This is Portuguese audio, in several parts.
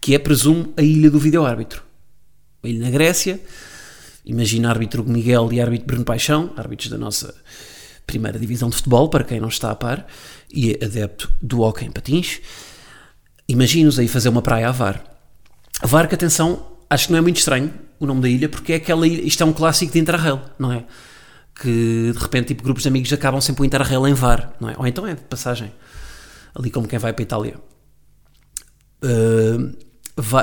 que é, presumo, a ilha do vídeo-árbitro. A ilha na Grécia, imagina árbitro Miguel e árbitro Bruno Paixão, árbitros da nossa primeira divisão de futebol, para quem não está a par, e é adepto do hockey em patins. Imagina-os aí fazer uma praia a VAR. VAR, que atenção, acho que não é muito estranho o nome da ilha, porque é aquela ilha, isto é um clássico de Interrail, não é? Que de repente, tipo, grupos de amigos acabam sempre o Interrail em VAR, não é? Ou então é de passagem ali como quem vai para a Itália. Uh,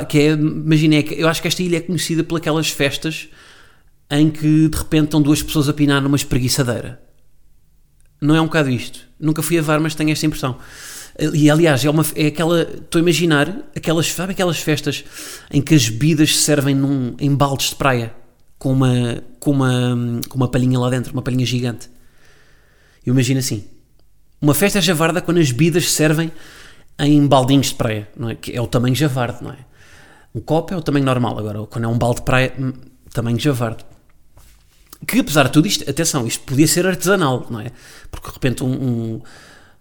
que é, imagina, é eu acho que esta ilha é conhecida por aquelas festas em que de repente estão duas pessoas a pinar numa espreguiçadeira. Não é um bocado isto. Nunca fui a VAR, mas tenho esta impressão. E aliás, é, uma, é aquela. Estou a imaginar aquelas, sabe aquelas festas em que as bebidas se servem num, em baldes de praia com uma, com, uma, com uma palhinha lá dentro, uma palhinha gigante. Eu imagino assim. Uma festa javarda quando as bebidas servem em baldinhos de praia, não é? Que é o tamanho javarde, não é? Um copo é o tamanho normal, agora quando é um balde de praia, hum, tamanho javarde. Que apesar de tudo isto, atenção, isto podia ser artesanal, não é? Porque de repente um, um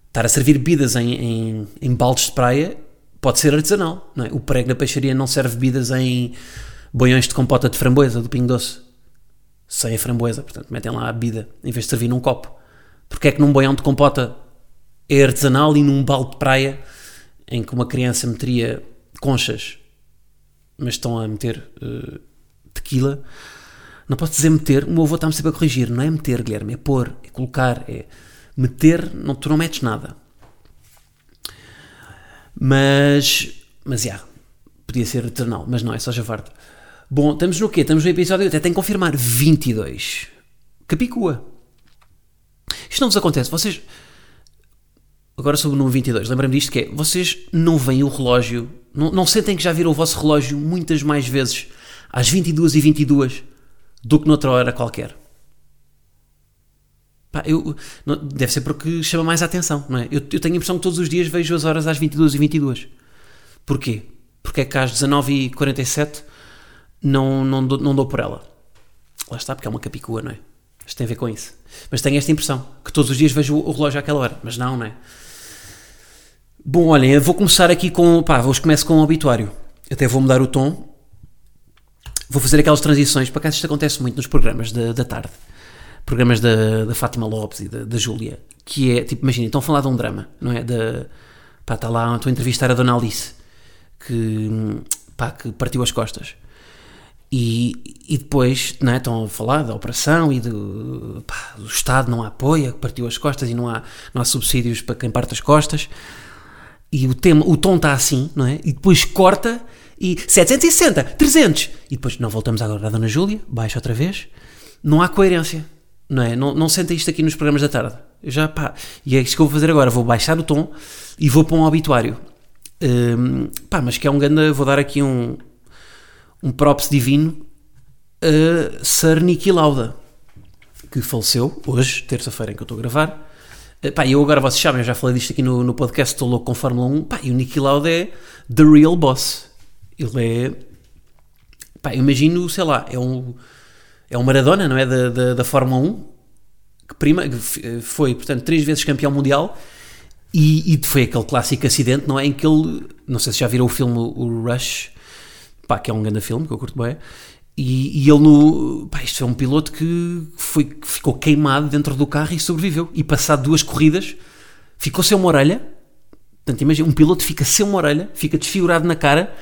estar a servir bebidas em, em, em, baldes de praia pode ser artesanal, não é? O prego da peixaria não serve bebidas em boiões de compota de framboesa do Pingo Doce. Sem a framboesa, portanto metem lá a bebida em vez de servir num copo. Porque é que num boião de compota é artesanal e num balde de praia em que uma criança meteria conchas, mas estão a meter uh, tequila. Não posso dizer meter, o meu avô está-me sempre a corrigir. Não é meter, Guilherme, é pôr, é colocar, é meter, não, tu não metes nada. Mas, mas já, yeah, podia ser artesanal, mas não, é só javarde. Bom, estamos no quê? Estamos no episódio, até tenho que confirmar, 22. Capicua. Isto não vos acontece, vocês agora sobre o número 22, lembrei-me disto que é, vocês não veem o relógio, não, não sentem que já viram o vosso relógio muitas mais vezes às 22 e 22 do que noutra hora qualquer. Pá, eu, não, deve ser porque chama mais a atenção, não é? Eu, eu, tenho a impressão que todos os dias vejo as horas às 22 e 22. Porquê? Porque é que às 19 e 47 não, não, dou, não dou por ela. Lá está, porque é uma capicua, não é? Isto tem a ver com isso. Mas tenho esta impressão, que todos os dias vejo o relógio àquela hora. Mas não, não é? Bom, olhem, eu vou começar aqui com. Pá, vou começar com o obituário. Até vou mudar o tom. Vou fazer aquelas transições. Para cá isto acontece muito nos programas da, da tarde. Programas da, da Fátima Lopes e da, da Júlia. Que é, tipo, imaginem, estão a falar de um drama, não é? Da, pá, está lá, estou a entrevistar a Dona Alice, que, pá, que partiu as costas. E, e depois não é, estão a falar da operação e do, pá, do Estado não apoia, partiu as costas e não há, não há subsídios para quem parte as costas e o, tema, o tom está assim, não é? E depois corta e 760, 300. E depois, não, voltamos agora à Dona Júlia, baixa outra vez. Não há coerência, não é? Não, não sentem isto aqui nos programas da tarde. Já, pá, e é isto que eu vou fazer agora. Vou baixar o tom e vou para um obituário. Um, pá, mas que é um grande. Vou dar aqui um, um props divino a Sir Niki Lauda, que faleceu hoje, terça-feira em que eu estou a gravar. Eh, pá, eu agora, vocês sabem, eu já falei disto aqui no, no podcast, estou louco com Fórmula 1. Pá, e o Niki Lauda é the real boss. Ele é. Pá, eu imagino, sei lá, é um. É um Maradona, não é? Da, da, da Fórmula 1. Que prima, eh, foi, portanto, três vezes campeão mundial. E, e, foi aquele clássico acidente, não é? Em que ele. Não sei se já viram o filme O Rush. Pá, que é um grande filme, que eu curto bem. E, e, ele no. Pá, isto é um piloto que, foi, ficou queimado dentro do carro e sobreviveu. E passado duas corridas, ficou sem uma orelha. Portanto, imagina, um piloto fica sem uma orelha, fica desfigurado na cara,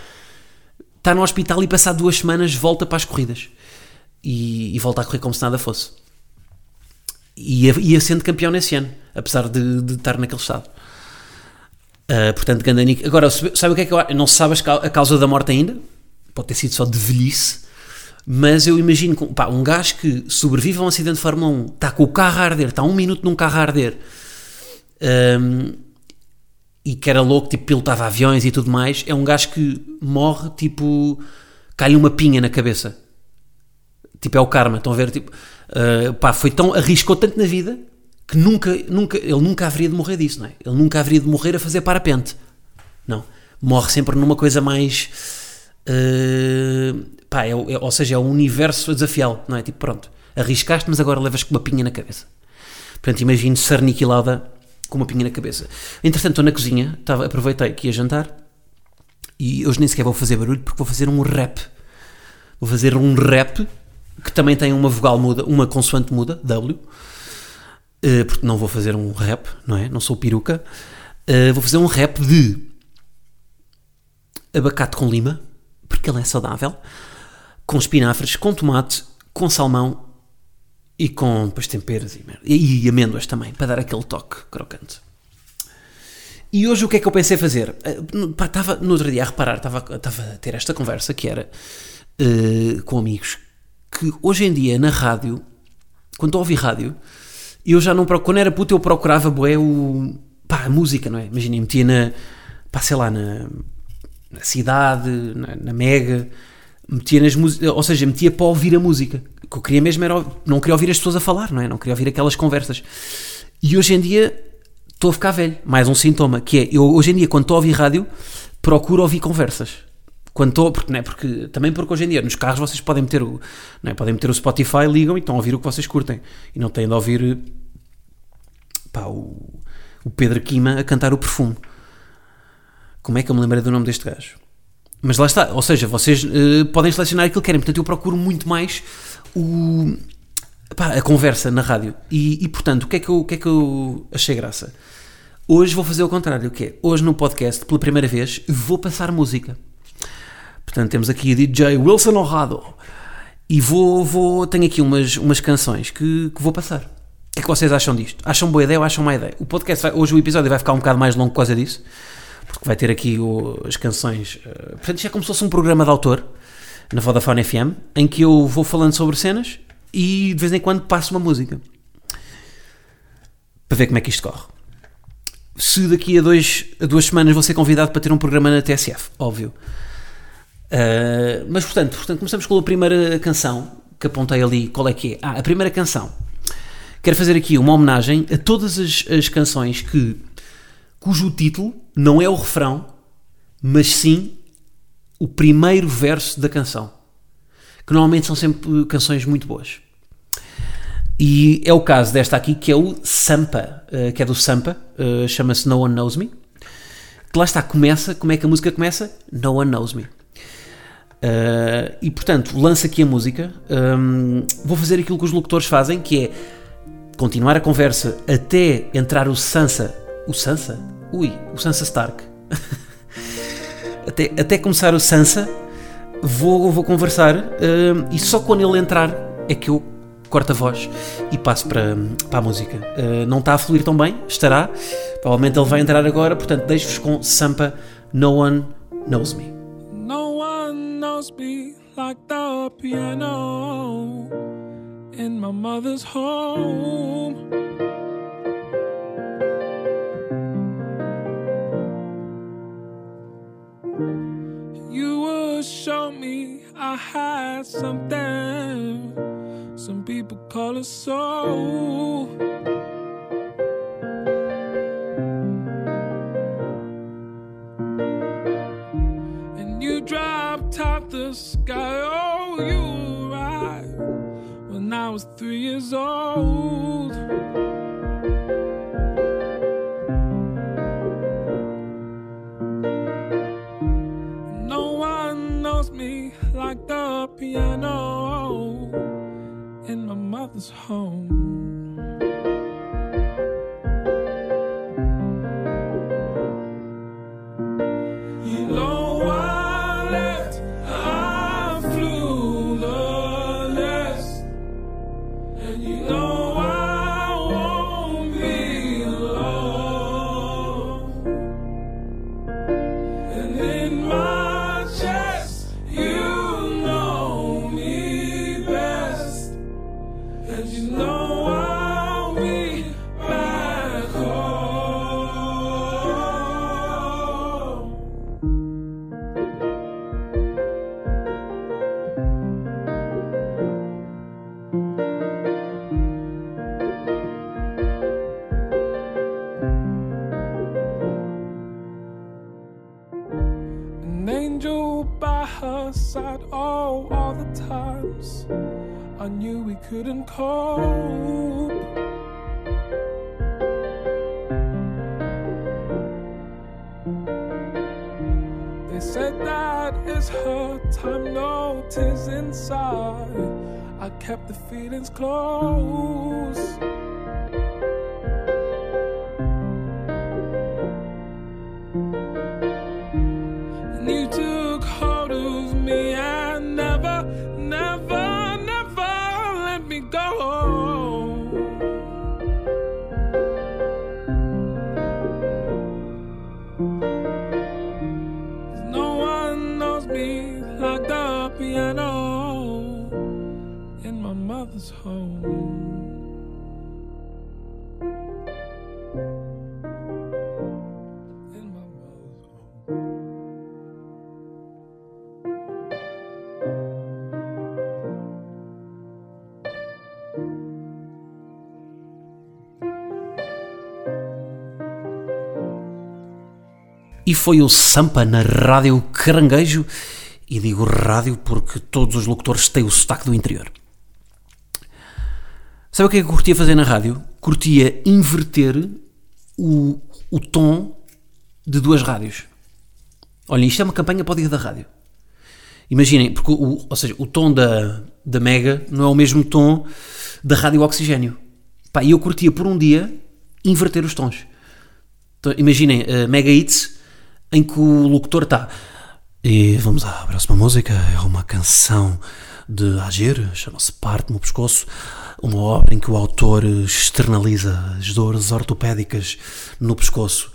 está no hospital e passado duas semanas volta para as corridas. E, e volta a correr como se nada fosse. E ia sendo campeão nesse ano, apesar de, de estar naquele estado. Uh, portanto, Gandanik. Agora, sabe o que é que eu Não se sabe a causa da morte ainda? Pode ter sido só de velhice mas eu imagino pá, um gajo que sobrevive a um acidente de Fórmula 1, está com o carro a arder, está um minuto num carro a arder, um, e que era louco, tipo, pilotava aviões e tudo mais, é um gajo que morre, tipo, cai-lhe uma pinha na cabeça. Tipo, é o karma, estão a ver? Tipo, uh, pá, foi tão, arriscou tanto na vida que nunca, nunca, ele nunca haveria de morrer disso, não é? Ele nunca haveria de morrer a fazer parapente. Não. Morre sempre numa coisa mais. Uh, pá, é, é, ou seja, é um universo a desafiá-lo, não é? Tipo, pronto, arriscaste, mas agora levas com uma pinha na cabeça. Portanto, imagino ser aniquilada com uma pinha na cabeça. Entretanto, estou na cozinha, estava, aproveitei que ia jantar e hoje nem sequer vou fazer barulho porque vou fazer um rap. Vou fazer um rap que também tem uma vogal muda, uma consoante muda, W, uh, porque não vou fazer um rap, não é? Não sou peruca. Uh, vou fazer um rap de abacate com lima, porque ele é saudável, com espinafres, com tomate, com salmão e com depois temperos e, e, e amêndoas também, para dar aquele toque crocante. E hoje o que é que eu pensei fazer? Estava no outro dia a reparar, estava, a ter esta conversa que era uh, com amigos, que hoje em dia na rádio, quando ouvi rádio, eu já não procuro, quando era puto eu procurava bué, o, pá, a música, não é? Imaginem, metia na, pá, sei lá, na, na cidade, na, na Mega, metia nas ou seja, metia para ouvir a música. O que eu queria mesmo era, não queria ouvir as pessoas a falar, não é? Não queria ouvir aquelas conversas. E hoje em dia estou a ficar velho, mais um sintoma, que é, eu hoje em dia quando estou a ouvir rádio, procuro ouvir conversas. Quando estou, porque, não é, porque, também porque hoje em dia nos carros vocês podem meter o, não é, podem meter o Spotify, ligam e estão a ouvir o que vocês curtem. E não têm de ouvir pá, o, o Pedro Quima a cantar o perfume. Como é que eu me lembrei do nome deste gajo? Mas lá está, ou seja, vocês uh, podem selecionar aquilo que querem, portanto eu procuro muito mais o, pá, a conversa na rádio. E, e, portanto, o que, é que eu, o que é que eu achei graça? Hoje vou fazer o contrário, o que é? Hoje no podcast, pela primeira vez, vou passar música. Portanto, temos aqui DJ Wilson Honrado e vou, vou tenho aqui umas, umas canções que, que vou passar. O que é que vocês acham disto? Acham boa ideia ou acham má ideia? O podcast, vai, hoje o episódio vai ficar um bocado mais longo por causa disso vai ter aqui o, as canções. Uh, portanto, isto é como se fosse um programa de autor na Vodafone FM, em que eu vou falando sobre cenas e de vez em quando passo uma música para ver como é que isto corre. Se daqui a, dois, a duas semanas vou ser convidado para ter um programa na TSF, óbvio. Uh, mas portanto, portanto, começamos com a primeira canção que apontei ali. Qual é que é? Ah, a primeira canção. Quero fazer aqui uma homenagem a todas as, as canções que cujo título não é o refrão, mas sim o primeiro verso da canção. Que normalmente são sempre canções muito boas. E é o caso desta aqui, que é o Sampa, eh, que é do Sampa, eh, chama-se No One Knows Me. Que lá está, começa, como é que a música começa? No One Knows Me. Uh, e portanto, lança aqui a música. Um, vou fazer aquilo que os locutores fazem, que é continuar a conversa até entrar o Sansa. O Sansa? Ui, o Sansa Stark. até, até começar o Sansa, vou, vou conversar uh, e só quando ele entrar é que eu corto a voz e passo para, para a música. Uh, não está a fluir tão bem, estará. Provavelmente ele vai entrar agora, portanto, deixo-vos com Sampa No One Knows Me. No one knows me like the piano in my mother's home. Show me I had something. Some people call it soul. And you dropped out the sky. Oh, you arrived when I was three years old. In my mother's home. Couldn't cope. They said that is her time, no tears inside. I kept the feelings close. E foi o Sampa na Rádio Caranguejo. E digo rádio porque todos os locutores têm o sotaque do interior. Sabe o que é que eu curtia fazer na rádio? Curtia inverter o, o tom de duas rádios. Olhem, isto é uma campanha para o dia da rádio. Imaginem, porque o, ou seja, o tom da, da Mega não é o mesmo tom da Rádio Oxigênio. E eu curtia por um dia inverter os tons. Então, imaginem, a Mega Hits em que o locutor está. E vamos à próxima música. É uma canção de Agir, chama-se Parte no Pescoço. Uma obra em que o autor externaliza as dores ortopédicas no pescoço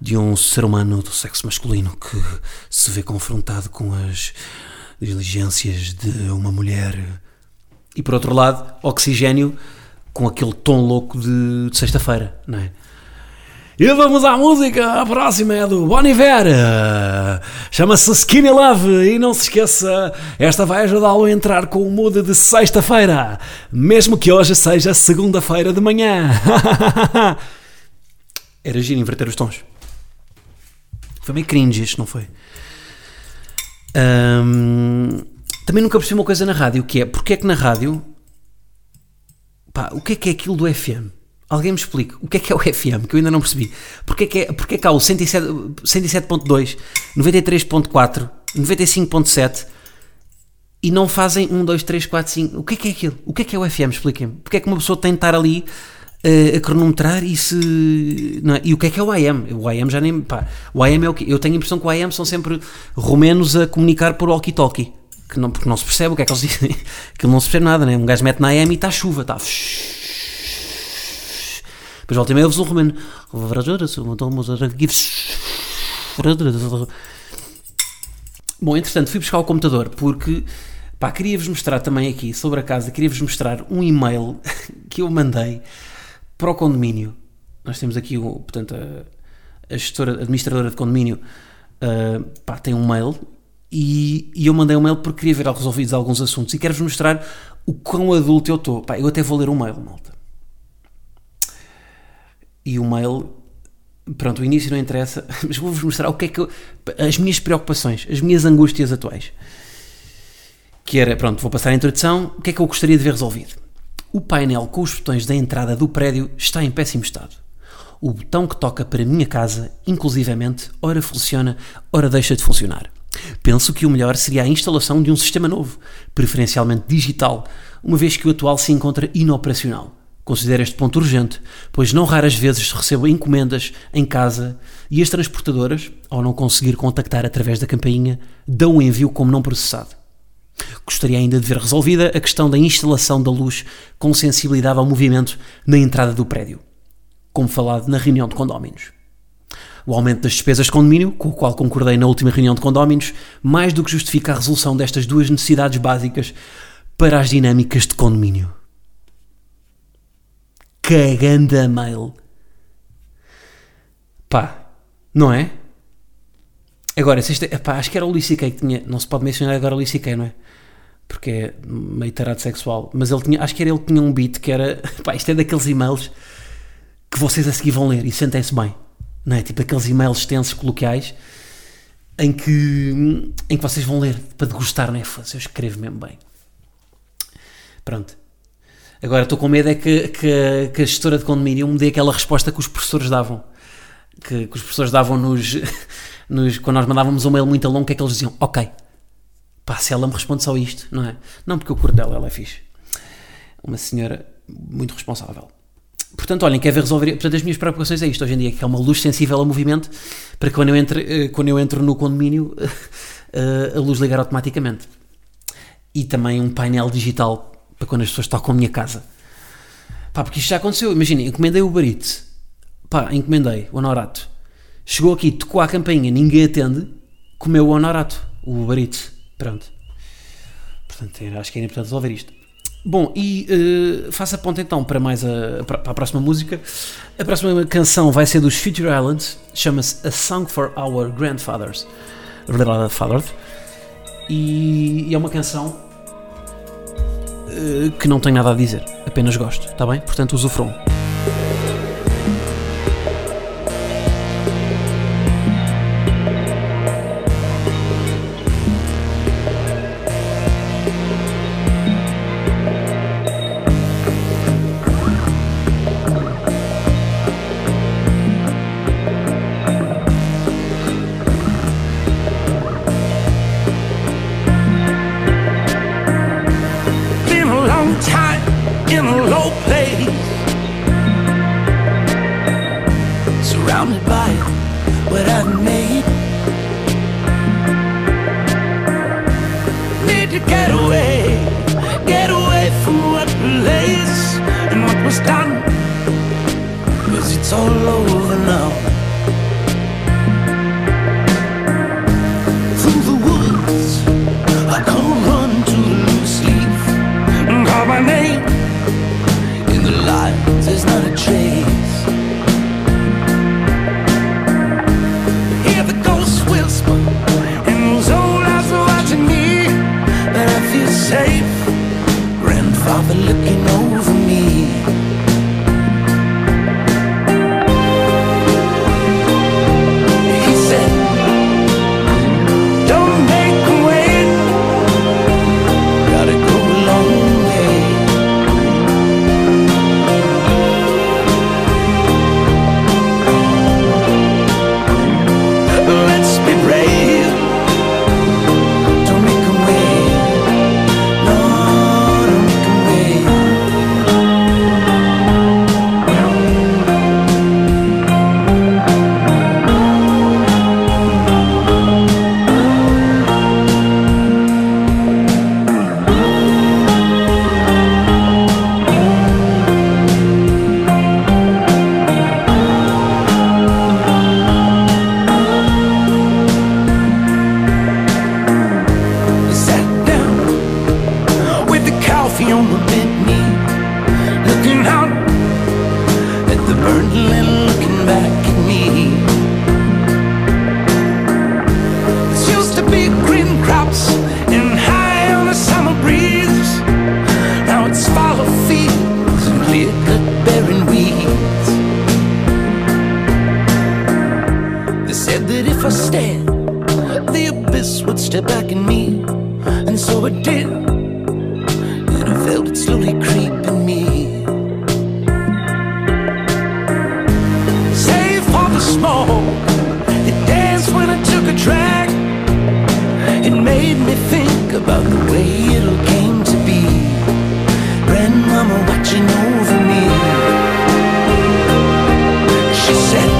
de um ser humano do sexo masculino que se vê confrontado com as diligências de uma mulher. E por outro lado, Oxigênio com aquele tom louco de, de sexta-feira, não é? E vamos à música, a próxima é do Bon Iver, chama-se Skinny Love e não se esqueça, esta vai ajudá-lo a entrar com o mood de sexta-feira, mesmo que hoje seja segunda-feira de manhã. Era giro inverter os tons. Foi meio cringe isto, não foi? Ahm, também nunca percebi uma coisa na rádio, que é, porque é que na rádio, pá, o que é que é aquilo do FM? Alguém me explique o que é que é o FM, que eu ainda não percebi. Porquê é que, é, porquê é que há o 107.2, 107.2, 93.4, 95.7 e não fazem 1, 2, 3, 4, 5. O que é que é aquilo? O que é que é o FM? Expliquem-me. Porquê é que uma pessoa tem de estar ali eh, a cronometrar e se. é? E o que é que é o AM? O AM já nem. Pá, o AM é o quê? Eu tenho a impressão que o AM são sempre romenos a comunicar por walkie-talkie. Que não, porque não se percebe o que é que eles dizem. Aquilo não se percebe nada, né? Um gajo mete na AM e está chuva, está. Depois volta e meia ouve-se um romeno. Bom, entretanto, fui buscar o computador porque pá, queria-vos mostrar também aqui sobre a casa, queria-vos mostrar um e-mail que eu mandei para o condomínio. Nós temos aqui, portanto, a, a gestora, administradora de condomínio ah, pá, tem um mail e, e eu mandei um mail porque queria ver resolvidos alguns assuntos e quero-vos mostrar o quão adulto eu estou. Pá, eu até vou ler o mail, malta. E o mail, pronto, o início não interessa, mas vou-vos mostrar o que é que eu, as minhas preocupações, as minhas angústias atuais. Que era, pronto, vou passar a introdução, o que é que eu gostaria de ver resolvido? O painel com os botões da entrada do prédio está em péssimo estado. O botão que toca para a minha casa, inclusivamente, ora funciona, ora deixa de funcionar. Penso que o melhor seria a instalação de um sistema novo, preferencialmente digital, uma vez que o atual se encontra inoperacional. Considero este ponto urgente, pois não raras vezes recebo encomendas em casa e as transportadoras, ao não conseguir contactar através da campainha, dão o envio como não processado. Gostaria ainda de ver resolvida a questão da instalação da luz com sensibilidade ao movimento na entrada do prédio, como falado na reunião de condóminos. O aumento das despesas de condomínio, com o qual concordei na última reunião de condóminos, mais do que justifica a resolução destas duas necessidades básicas para as dinâmicas de condomínio. Caganda mail. Pá, não é? Agora, se isto é, pá, acho que era o Luís que tinha. Não se pode mencionar agora o Luís não é? Porque é meio tarado sexual. Mas ele tinha, acho que era ele que tinha um beat que era. Pá, isto é daqueles e-mails que vocês a seguir vão ler e sentem-se bem. Não é? Tipo aqueles e-mails extensos, coloquiais. em que, em que vocês vão ler para degustar, não é? Eu escrevo mesmo bem. Pronto. Agora estou com medo é que, que, que a gestora de condomínio me dê aquela resposta que os professores davam. Que, que os professores davam nos, nos. Quando nós mandávamos um mail muito longo, que é que eles diziam? Ok. Pá, se ela me responde só isto, não é? Não, porque eu curto dela, ela é fixe. Uma senhora muito responsável. Portanto, olhem, quer ver resolver. Portanto, as minhas preocupações é isto hoje em dia, que é uma luz sensível ao movimento, para que quando eu entre, eh, quando eu entro no condomínio, eh, a luz ligar automaticamente. E também um painel digital para quando as pessoas tocam a minha casa. Pá, porque isto já aconteceu. Imaginem, encomendei o Eats. Pá, encomendei o Honorato. Chegou aqui, tocou a campainha, ninguém atende, comeu o Honorato, o Eats. Pronto. Portanto, acho que é importante resolver isto. Bom, e uh, faço a ponta então para mais a, para, a próxima música. A próxima canção vai ser dos Future Islands, chama-se A Song for Our Grandfathers. Fathers. E, e é uma canção que não tem nada a dizer, apenas gosto, está bem? Portanto, usufruam. what I know. Safe. Grandfather looking over me. Step back in me, and so it did. And I felt it slowly creeping me. Save for the smoke, it danced when I took a drag. It made me think about the way it all came to be. Grandmama watching over me. She said,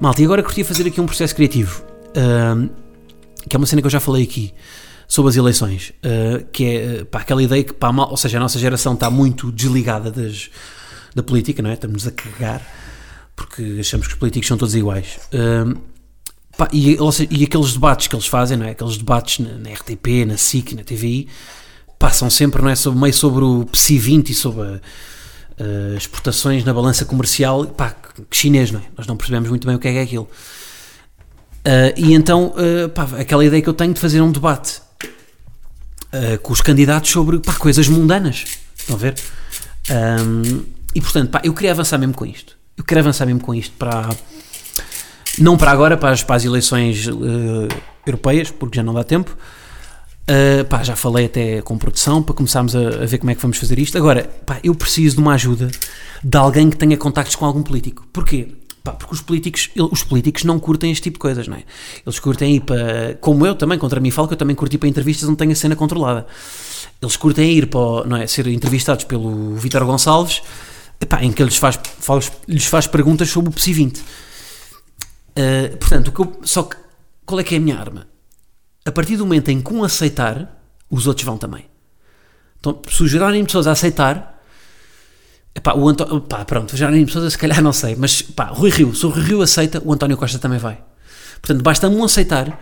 Malta, e agora curtia fazer aqui um processo criativo, ahm, que é uma cena que eu já falei aqui sobre as eleições, ah, que é pá, aquela ideia que, pá, mal- ou seja, a nossa geração está muito desligada das, da política, não é? Estamos a cagar porque achamos que os políticos são todos iguais. Ahm, pá, e, seja, e aqueles debates que eles fazem, não é? Aqueles debates na, na RTP, na SIC, na TVI, passam sempre, não é? Sobre, meio sobre o PSI 20 e sobre a- as exportações na balança comercial, pá, chinês, não é? Nós não percebemos muito bem o que é, que é aquilo. Ah, e então, ah, pá, aquela ideia que eu tenho de fazer um debate com os candidatos sobre pá, coisas mundanas. Estão a ver? Ahm, e portanto, pá, eu queria avançar mesmo com isto. Eu queria avançar mesmo com isto para. Não para agora, para as, para as eleições europeias, porque já não dá tempo. Uh, pá, já falei até com produção para começarmos a, a ver como é que vamos fazer isto. Agora, pá, eu preciso de uma ajuda de alguém que tenha contactos com algum político. Porquê? Pá, porque os políticos, os políticos não curtem este tipo de coisas, não é? Eles curtem ir para, como eu também, contra mim falo que eu também curti para entrevistas onde tenho a cena controlada. Eles curtem ir para, não é, ser entrevistados pelo Vítor Gonçalves, epá, em que ele lhes faz, faz, lhes faz perguntas sobre o PSI 20. Uh, portanto, o que eu- só que qual é que é a minha arma? A partir do momento em que um aceitar, os outros vão também. Então, se o de Sousa aceitar, epá, o António, pá, pronto, o Jerónimo Sousa se calhar não sei, mas pá, Rui Rio, se o Rui Rio aceita, o António Costa também vai. Portanto, basta um aceitar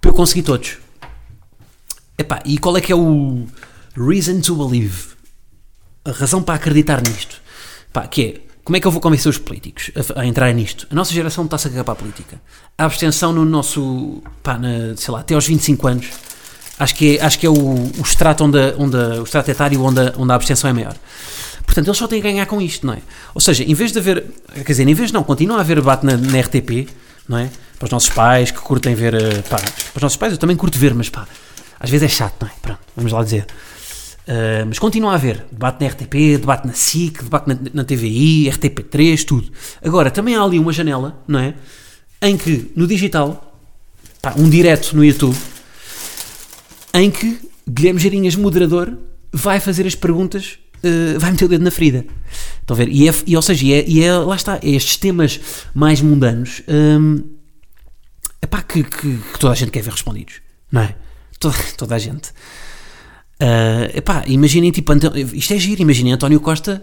para eu conseguir todos. Epá, e qual é que é o reason to believe? A razão para acreditar nisto? Pá, que é, como é que eu vou convencer os políticos a, a entrar nisto? A nossa geração está-se a cagar para a política. A abstenção no nosso, pá, na, sei lá, até aos 25 anos, acho que é, acho que é o, o extrato, onde, a- onde, a- o extrato etário onde a, onde a abstenção é maior. Portanto, eles só têm a ganhar com isto, não é? Ou seja, em vez de haver, quer dizer, em vez de não, continua a haver debate na, na RTP, não é? Para os nossos pais que curtem ver, eh, pá, para os nossos pais eu também curto ver, mas pá, às vezes é chato, não é? Pronto, vamos lá dizer. Uh, mas continua a haver debate na RTP, debate na SIC, debate na, na TVI, RTP3, tudo. Agora, também há ali uma janela, não é? Em que no digital, pá, um direto no YouTube, em que Guilherme Geirinhas, moderador, vai fazer as perguntas, uh, vai meter o dedo na ferida. Estão a ver? E, é, e, ou seja, e é, e é- lá está, é estes temas mais mundanos um, epá, que, que, que toda a gente quer ver respondidos, não é? Toda, toda a gente. Uh, epá, imaginem, tipo, Anto- isto é giro, imaginem António Costa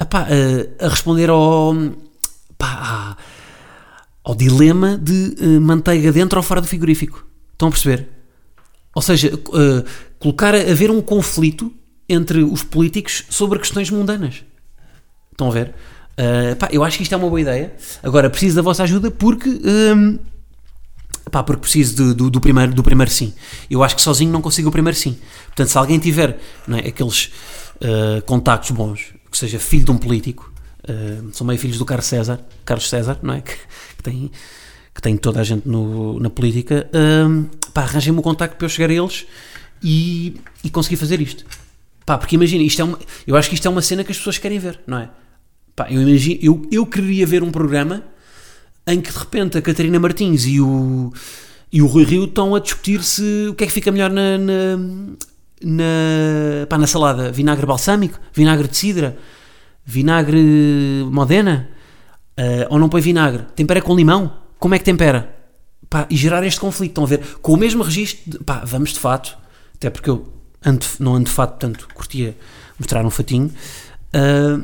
epá, uh, a responder ao, pá, à- ao dilema de uh, manteiga dentro ou fora do frigorífico. Estão a perceber? Ou seja, uh, colocar haver um conflito entre os políticos sobre questões mundanas. Estão a ver? Uh, eu acho que isto é uma boa ideia. Agora, preciso da vossa ajuda porque. Pá, porque preciso do, do, do primeiro, do primeiro sim. Eu acho que sozinho não consigo o primeiro sim. Portanto, se alguém tiver é, aqueles uh, contactos bons, que seja filho de um político, uh, são meio filhos do Carlos César, Carlos César, não é? Que, que tem, que tem toda a gente no- na política, um, pá, arranjem-me o contacto para eu chegar a eles e, e conseguir fazer isto. Pá, porque imagina, isto é uma, eu acho que isto é uma cena que as pessoas querem ver, não é? Pá, eu, imagino, eu, eu queria ver um programa em que de repente a Catarina Martins e o, e o Rui Rio estão a discutir se o que é que fica melhor na, na, na, pá, na salada: vinagre balsâmico, vinagre de cidra, vinagre modena, eh, ou não põe vinagre, tempera com limão, como é que tempera? Pá, e gerar este conflito, estão a ver? Com o mesmo registro, de, pá, vamos de fato, até porque eu ando, não ando de fato, portanto, curtia mostrar um fatinho. ah,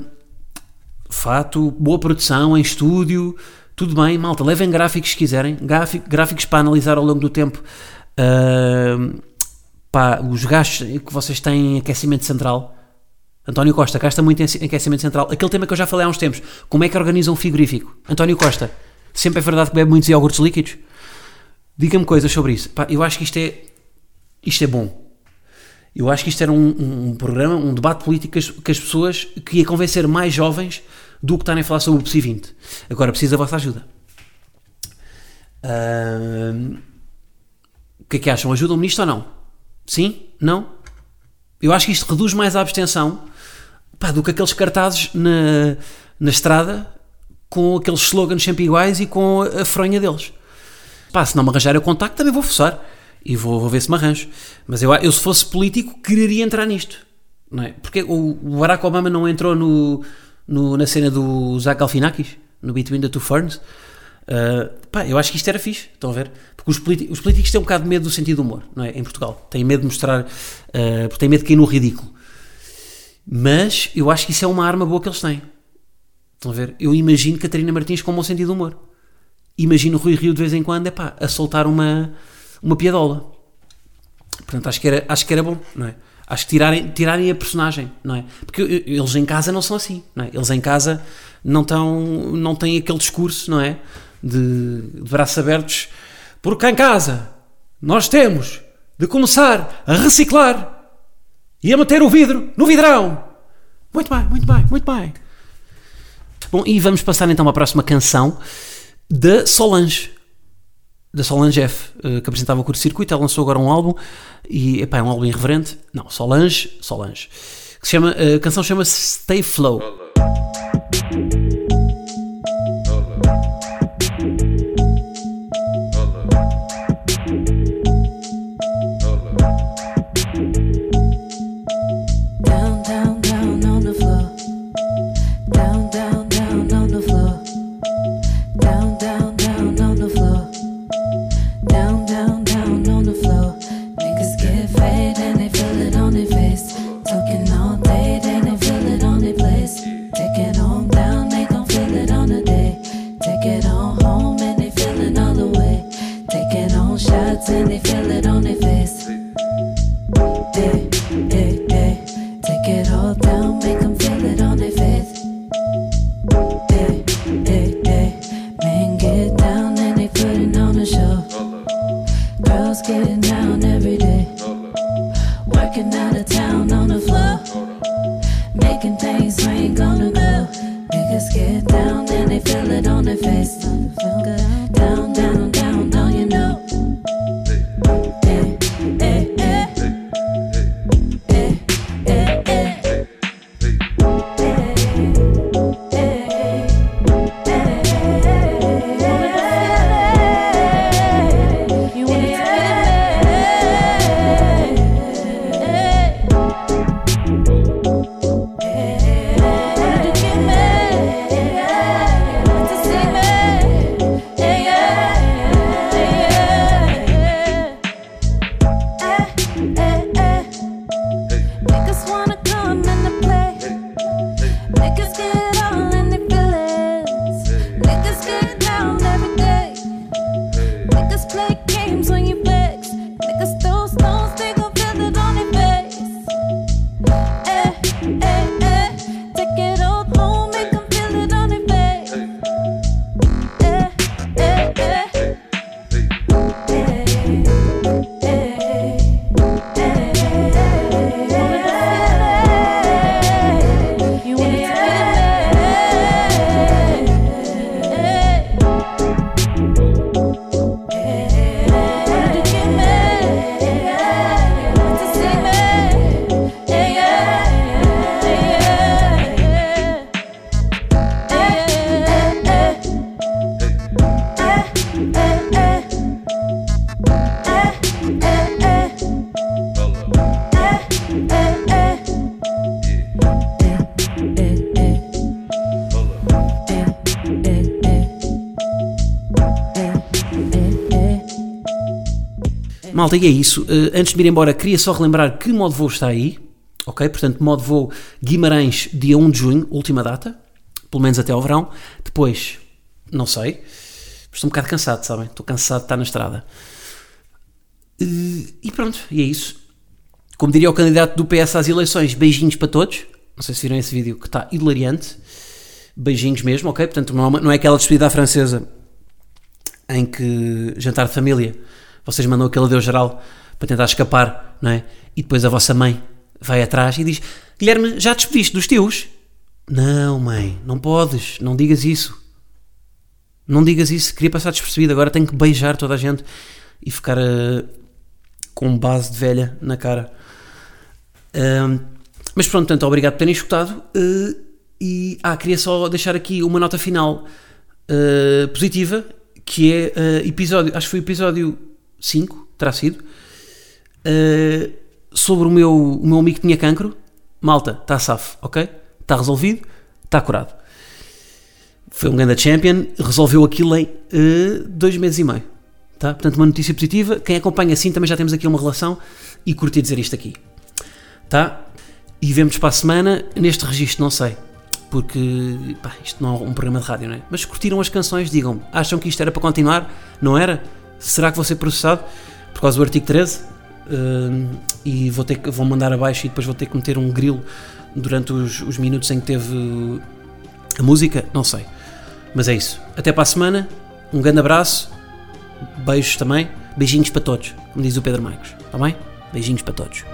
fato, boa produção em estúdio, tudo bem, malta, levem gráficos se quiserem, gráfi- gráficos para analisar ao longo do tempo ahm, pá, os gastos que vocês têm em aquecimento central. António Costa gasta muito em aquecimento central. Aquele tema que eu já falei há uns tempos. Como é que organiza um frigorífico? António Costa, sempre é verdade que bebe muitos iogurtes líquidos? Diga-me coisas sobre isso. Pá, eu acho que isto é, isto é bom. Eu acho que isto era um, um programa, um debate político que as pessoas que ia convencer mais jovens do que estarem a falar sobre o PSI 20. Agora preciso da vossa ajuda. Ahm, o que é que acham? Ajudam-me nisto ou não? Sim? Não? Eu acho que isto reduz mais a abstenção pá, do que aqueles cartazes na, na estrada com aqueles slogans sempre iguais e com a fronha deles. Pá, se não me arranjar o contacto, também vou forçar. E vou, vou ver se me arranjo. Mas eu, eu, se fosse político, quereria entrar nisto. Não é? Porque o Barack Obama não entrou no, no- na cena do Zach Galifianakis, no Between the Two Ferns. Uh, pá, eu acho que isto era fixe, estão a ver? Porque os, os políticos têm um bocado de medo do sentido do humor, não é? Em Portugal. Têm medo de mostrar, uh, porque têm medo de cair no ridículo. Mas eu acho que isso é uma arma boa que eles têm. Estão a ver? Eu imagino Catarina Martins com um bom sentido de humor. Imagino Rui Rio de vez em quando, é pá, a soltar uma, uma piadola. Portanto, acho que era, acho que era bom, não é? Acho que tirarem, tirarem a personagem, não é? Porque eles em casa não são assim, não é? Eles em casa não, tão, não têm aquele discurso, não é? De, de braços abertos. Porque em casa nós temos de começar a reciclar e a meter o vidro no vidrão. Muito bem, muito bem, muito bem. Bom, e vamos passar então à próxima canção da Solange. Da Solange F, eh, que apresentava o curto-circuito. Ela lançou agora um álbum e epá, é um álbum irreverente. Não, Solange, Solange. Que se chama, a canção chama-se Stay Flow. Down, Malta, e é isso. Uh, antes de me ir embora, queria só relembrar que modo voo está aí. Ok? Portanto, modo voo Guimarães, dia 1 de junho, última data. Pelo menos até ao verão. Depois, não sei. Estou um bocado cansado, sabem? Estou cansado de estar na estrada. Uh, e pronto, e é isso. Como diria o candidato do PS às eleições, beijinhos para todos. Não sei se viram esse vídeo que está hilariante. Beijinhos mesmo, ok? Portanto, não é, uma- não é aquela despedida à francesa em que jantar de família vocês mandam aquele adeus geral para tentar escapar, não é? E depois a vossa mãe vai atrás e diz: Guilherme, já te despediste dos teus? Não, mãe, não podes, não digas isso. Não digas isso, queria passar despercebido, agora tenho que beijar toda a gente e ficar eh, com base de velha na cara. Mas pronto, portanto, obrigado por terem escutado. eh, e ah, queria só deixar aqui uma nota final eh, positiva, que é episódio, acho que foi o episódio 5, terá sido, eh, sobre o meu, o meu amigo que tinha cancro. Malta, está safo, ok? Está resolvido, Está curado. Foi um grande champion, resolveu aquilo em eh, dois meses e meio. Tá? Portanto, uma notícia positiva. Quem acompanha assim também já temos aqui uma relação e curti dizer isto aqui. Tá? E vemos para a semana neste registro, não sei. Porque pá, isto não é um programa de rádio, não é? Mas curtiram as canções, digam-me. Acham que isto era para continuar? Não era? Será que vou ser processado por causa do artigo 13? Hum, e vou, ter que, vou mandar abaixo e depois vou ter que meter um grilo durante os, os minutos em que teve a música? Não sei. Mas é isso. Até para a semana. Um grande abraço. Beijos também. Beijinhos para todos. Como diz o Pedro Marcos. Está bem? Beijinhos para todos.